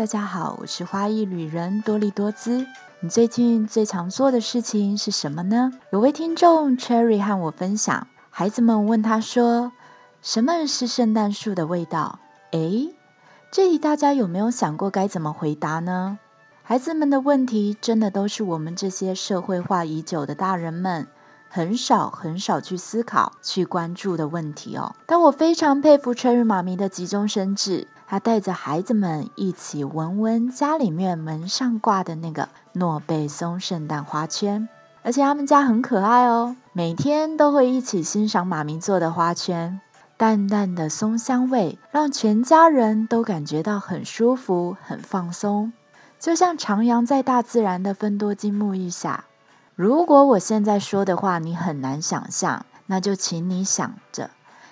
大家好，我是花艺旅人多利多姿。你最近最常做的事情是什么呢？有位听众 Cherry 和我分享，孩子们问他说：“什么是圣诞树的味道？”诶，这里大家有没有想过该怎么回答呢？孩子们的问题真的都是我们这些社会化已久的大人们。很少很少去思考、去关注的问题哦。但我非常佩服 Cherry 妈咪的急中生智，她带着孩子们一起闻闻家里面门上挂的那个诺贝松圣诞花圈，而且他们家很可爱哦，每天都会一起欣赏妈咪做的花圈。淡淡的松香味让全家人都感觉到很舒服、很放松，就像徜徉在大自然的芬多精沐浴下。如果我现在说的话你很难想象，那就请你想着，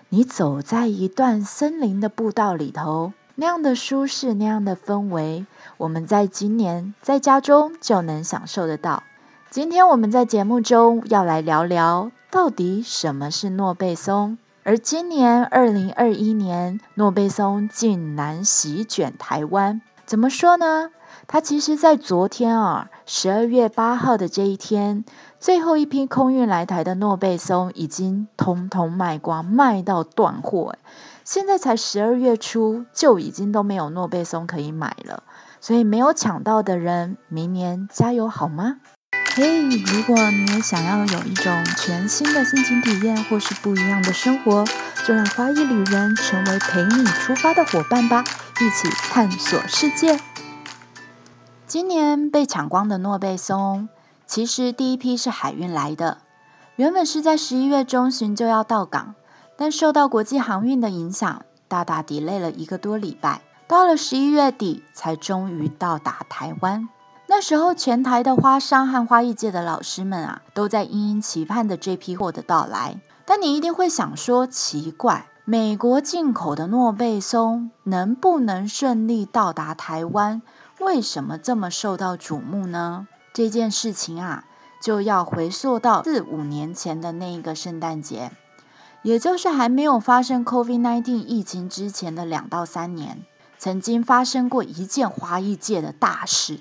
你走在一段森林的步道里头，那样的舒适，那样的氛围，我们在今年在家中就能享受得到。今天我们在节目中要来聊聊，到底什么是诺贝松？而今年二零二一年，诺贝松竟然席卷台湾，怎么说呢？它其实，在昨天啊，十二月八号的这一天，最后一批空运来台的诺贝松已经通通卖光，卖到断货。现在才十二月初，就已经都没有诺贝松可以买了。所以，没有抢到的人，明年加油好吗？嘿，如果你也想要有一种全新的心情体验，或是不一样的生活，就让花艺旅人成为陪你出发的伙伴吧，一起探索世界。今年被抢光的诺贝松，其实第一批是海运来的，原本是在十一月中旬就要到港，但受到国际航运的影响，大大 delay 了一个多礼拜，到了十一月底才终于到达台湾。那时候，全台的花商和花艺界的老师们啊，都在殷殷期盼的这批货的到来。但你一定会想说，奇怪，美国进口的诺贝松能不能顺利到达台湾？为什么这么受到瞩目呢？这件事情啊，就要回溯到四五年前的那一个圣诞节，也就是还没有发生 COVID-19 疫情之前的两到三年，曾经发生过一件花艺界的大事，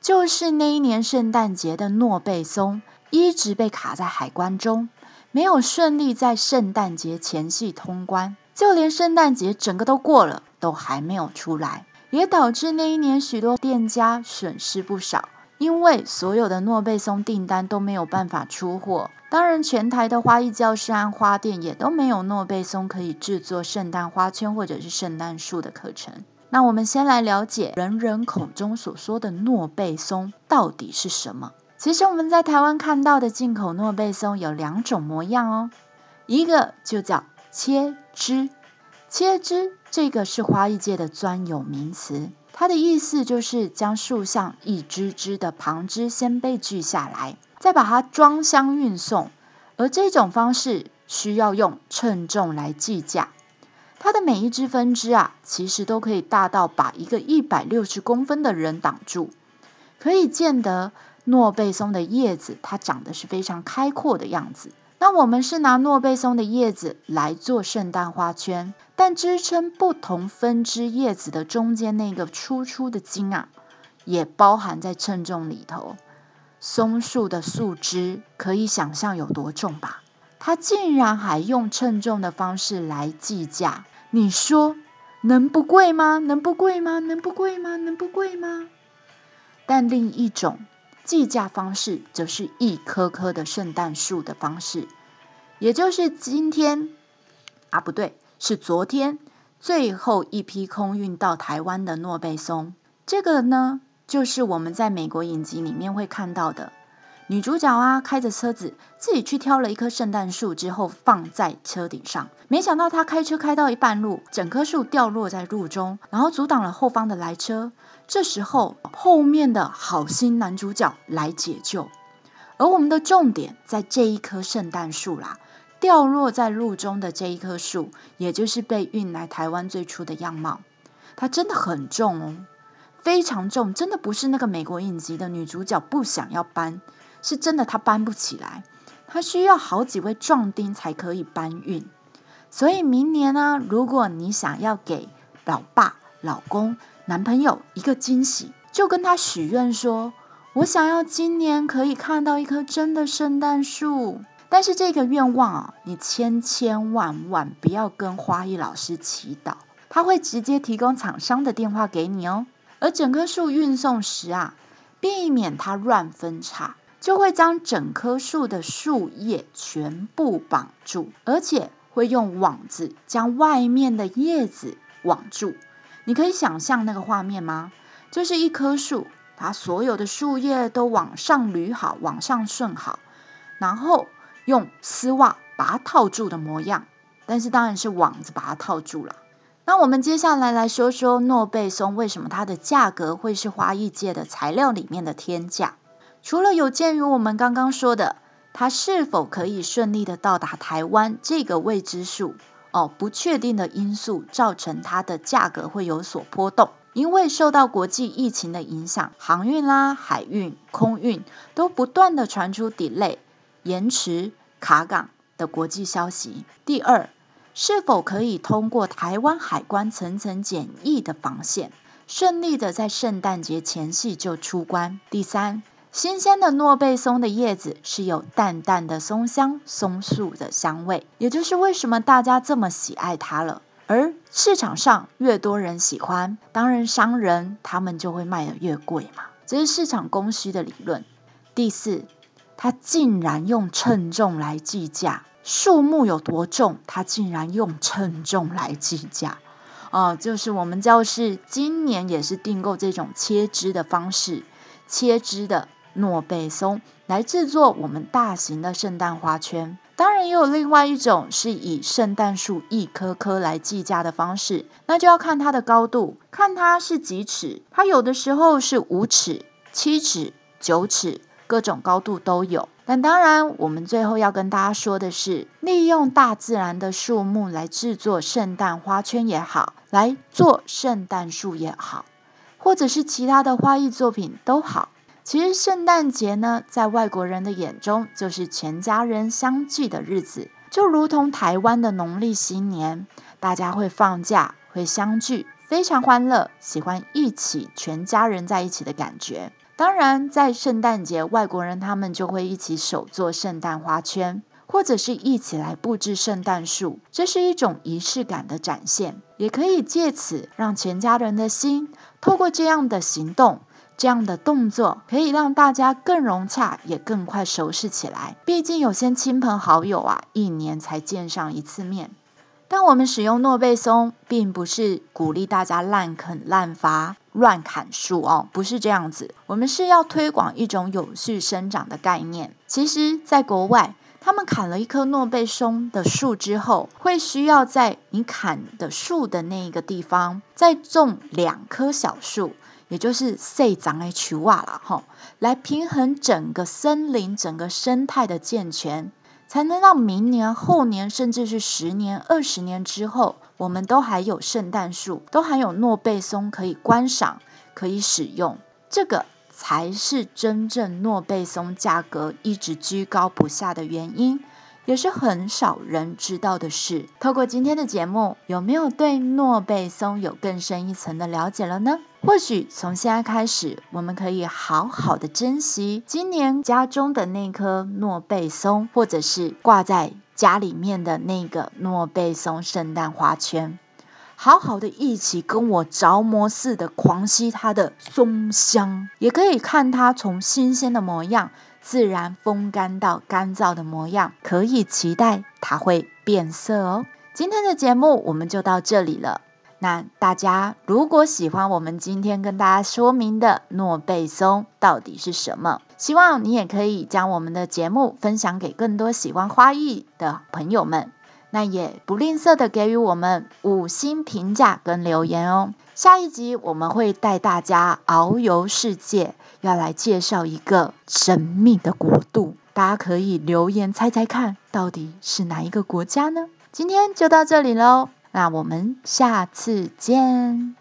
就是那一年圣诞节的诺贝松一直被卡在海关中，没有顺利在圣诞节前夕通关，就连圣诞节整个都过了，都还没有出来。也导致那一年许多店家损失不少，因为所有的诺贝松订单都没有办法出货。当然，全台的花艺教室和花店也都没有诺贝松可以制作圣诞花圈或者是圣诞树的课程。那我们先来了解人人口中所说的诺贝松到底是什么？其实我们在台湾看到的进口诺贝松有两种模样哦，一个就叫切枝。切枝这个是花艺界的专有名词，它的意思就是将树上一枝枝的旁枝先被锯下来，再把它装箱运送。而这种方式需要用称重来计价。它的每一只分支啊，其实都可以大到把一个一百六十公分的人挡住。可以见得诺贝松的叶子，它长得是非常开阔的样子。那我们是拿诺贝松的叶子来做圣诞花圈。但支撑不同分支叶子的中间那个粗粗的茎啊，也包含在称重里头。松树的树枝可以想象有多重吧？它竟然还用称重的方式来计价，你说能不贵吗？能不贵吗？能不贵吗？能不贵吗？但另一种计价方式，则是一棵棵的圣诞树的方式，也就是今天啊，不对。是昨天最后一批空运到台湾的诺贝松，这个呢，就是我们在美国影集里面会看到的女主角啊，开着车子自己去挑了一棵圣诞树之后放在车顶上，没想到她开车开到一半路，整棵树掉落在路中，然后阻挡了后方的来车。这时候后面的好心男主角来解救，而我们的重点在这一棵圣诞树啦。掉落在路中的这一棵树，也就是被运来台湾最初的样貌，它真的很重哦，非常重，真的不是那个美国影集的女主角不想要搬，是真的她搬不起来，她需要好几位壮丁才可以搬运。所以明年呢，如果你想要给老爸、老公男朋友一个惊喜，就跟他许愿说：“我想要今年可以看到一棵真的圣诞树。”但是这个愿望啊，你千千万万不要跟花艺老师祈祷，他会直接提供厂商的电话给你哦。而整棵树运送时啊，避免它乱分叉，就会将整棵树的树叶全部绑住，而且会用网子将外面的叶子网住。你可以想象那个画面吗？就是一棵树，它所有的树叶都往上捋好，往上顺好，然后。用丝袜把它套住的模样，但是当然是网子把它套住了。那我们接下来来说说诺贝松为什么它的价格会是花艺界的材料里面的天价？除了有鉴于我们刚刚说的，它是否可以顺利的到达台湾这个未知数哦，不确定的因素造成它的价格会有所波动。因为受到国际疫情的影响，航运啦、海运、空运都不断的传出 delay。延迟卡港的国际消息。第二，是否可以通过台湾海关层层检疫的防线，顺利的在圣诞节前夕就出关？第三，新鲜的诺贝松的叶子是有淡淡的松香、松树的香味，也就是为什么大家这么喜爱它了。而市场上越多人喜欢，当然商人他们就会卖的越贵嘛，这是市场供需的理论。第四。他竟然用称重来计价，树木有多重，他竟然用称重来计价。哦，就是我们教室今年也是订购这种切枝的方式，切枝的诺贝松来制作我们大型的圣诞花圈。当然，也有另外一种是以圣诞树一棵棵来计价的方式，那就要看它的高度，看它是几尺。它有的时候是五尺、七尺、九尺。各种高度都有，但当然，我们最后要跟大家说的是，利用大自然的树木来制作圣诞花圈也好，来做圣诞树也好，或者是其他的花艺作品都好。其实圣诞节呢，在外国人的眼中，就是全家人相聚的日子，就如同台湾的农历新年，大家会放假，会相聚，非常欢乐，喜欢一起全家人在一起的感觉。当然，在圣诞节，外国人他们就会一起手做圣诞花圈，或者是一起来布置圣诞树，这是一种仪式感的展现，也可以借此让全家人的心，透过这样的行动、这样的动作，可以让大家更融洽，也更快熟识起来。毕竟有些亲朋好友啊，一年才见上一次面。但我们使用诺贝松，并不是鼓励大家滥垦滥伐、乱砍树哦，不是这样子。我们是要推广一种有序生长的概念。其实，在国外，他们砍了一棵诺贝松的树之后，会需要在你砍的树的那一个地方，再种两棵小树，也就是细长的树瓦了哈，来平衡整个森林、整个生态的健全。才能让明年、后年，甚至是十年、二十年之后，我们都还有圣诞树，都还有诺贝松可以观赏、可以使用。这个才是真正诺贝松价格一直居高不下的原因。也是很少人知道的事。透过今天的节目，有没有对诺贝松有更深一层的了解了呢？或许从现在开始，我们可以好好的珍惜今年家中的那棵诺贝松，或者是挂在家里面的那个诺贝松圣诞花圈，好好的一起跟我着魔似的狂吸它的松香，也可以看它从新鲜的模样。自然风干到干燥的模样，可以期待它会变色哦。今天的节目我们就到这里了。那大家如果喜欢我们今天跟大家说明的诺贝松到底是什么，希望你也可以将我们的节目分享给更多喜欢花艺的朋友们。那也不吝啬的给予我们五星评价跟留言哦。下一集我们会带大家遨游世界，要来介绍一个神秘的国度，大家可以留言猜猜看，到底是哪一个国家呢？今天就到这里喽，那我们下次见。